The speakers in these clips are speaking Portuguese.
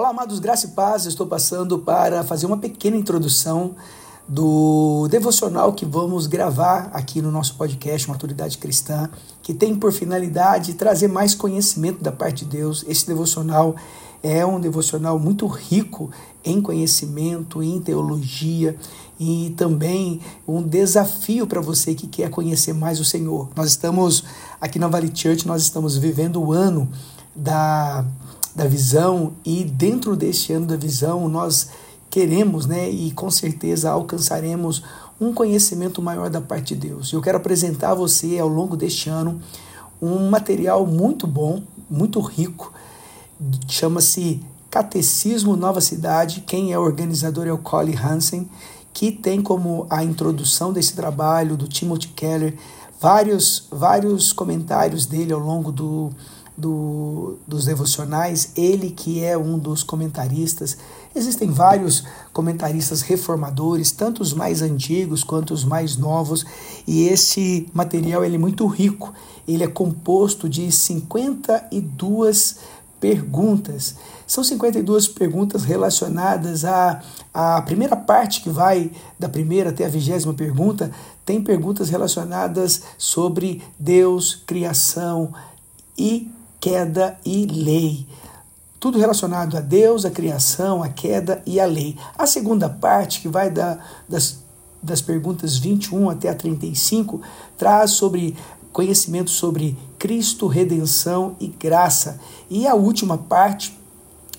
Olá, amados, graça e paz. estou passando para fazer uma pequena introdução do devocional que vamos gravar aqui no nosso podcast Maturidade Cristã, que tem por finalidade trazer mais conhecimento da parte de Deus. Esse devocional é um devocional muito rico em conhecimento, em teologia e também um desafio para você que quer conhecer mais o Senhor. Nós estamos aqui na Valley Church, nós estamos vivendo o ano da, da visão e dentro deste ano da visão nós queremos, né, e com certeza alcançaremos um conhecimento maior da parte de Deus. Eu quero apresentar a você ao longo deste ano um material muito bom, muito rico, chama-se Catecismo Nova Cidade. Quem é organizador é o Collie Hansen, que tem como a introdução desse trabalho do Timothy Keller vários vários comentários dele ao longo do do, dos devocionais, ele que é um dos comentaristas. Existem vários comentaristas reformadores, tanto os mais antigos quanto os mais novos, e esse material ele é muito rico. Ele é composto de 52 perguntas. São 52 perguntas relacionadas à, à primeira parte, que vai da primeira até a vigésima pergunta, tem perguntas relacionadas sobre Deus, criação e queda e lei. Tudo relacionado a Deus, a criação, a queda e a lei. A segunda parte, que vai da, das, das perguntas 21 até a 35, traz sobre conhecimento sobre Cristo, redenção e graça. E a última parte,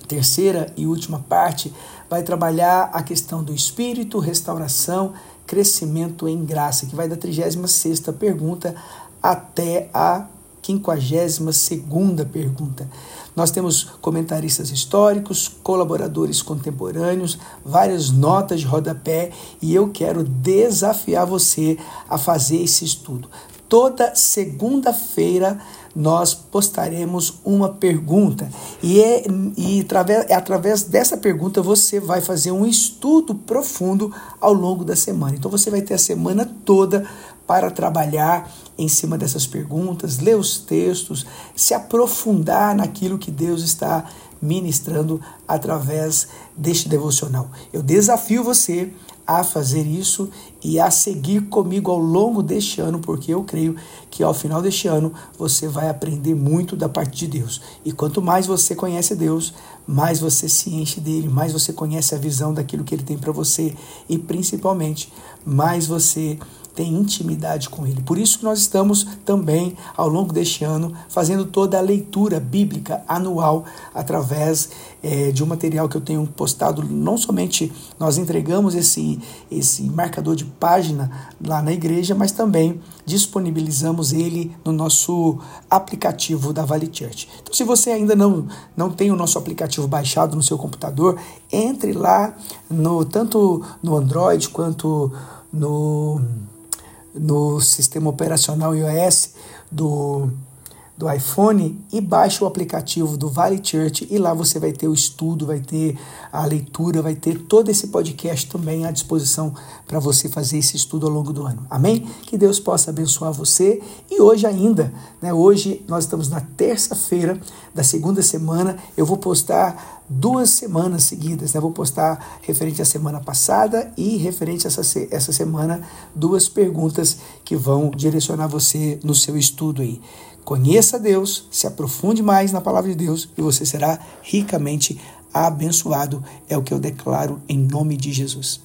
terceira e última parte, vai trabalhar a questão do espírito, restauração, crescimento em graça, que vai da 36 pergunta até a 52 segunda pergunta. Nós temos comentaristas históricos, colaboradores contemporâneos, várias notas de rodapé e eu quero desafiar você a fazer esse estudo. Toda segunda-feira nós postaremos uma pergunta e, é, e através, é através dessa pergunta você vai fazer um estudo profundo ao longo da semana. Então você vai ter a semana toda para trabalhar em cima dessas perguntas, ler os textos, se aprofundar naquilo que Deus está ministrando através deste devocional. Eu desafio você a fazer isso e a seguir comigo ao longo deste ano, porque eu creio que ao final deste ano você vai aprender muito da parte de Deus. E quanto mais você conhece Deus, mais você se enche dele, mais você conhece a visão daquilo que ele tem para você e principalmente mais você tem intimidade com Ele. Por isso que nós estamos também, ao longo deste ano, fazendo toda a leitura bíblica anual através é, de um material que eu tenho postado. Não somente nós entregamos esse, esse marcador de página lá na igreja, mas também disponibilizamos ele no nosso aplicativo da Vale Church. Então, se você ainda não, não tem o nosso aplicativo baixado no seu computador, entre lá no tanto no Android quanto no no sistema operacional iOS do, do iPhone e baixe o aplicativo do Vale Church e lá você vai ter o estudo, vai ter a leitura, vai ter todo esse podcast também à disposição para você fazer esse estudo ao longo do ano. Amém? Que Deus possa abençoar você e hoje ainda, né? Hoje nós estamos na terça-feira da segunda semana, eu vou postar duas semanas seguidas. Né? Vou postar referente à semana passada e referente a essa, essa semana duas perguntas que vão direcionar você no seu estudo aí. Conheça Deus, se aprofunde mais na palavra de Deus e você será ricamente abençoado. É o que eu declaro em nome de Jesus.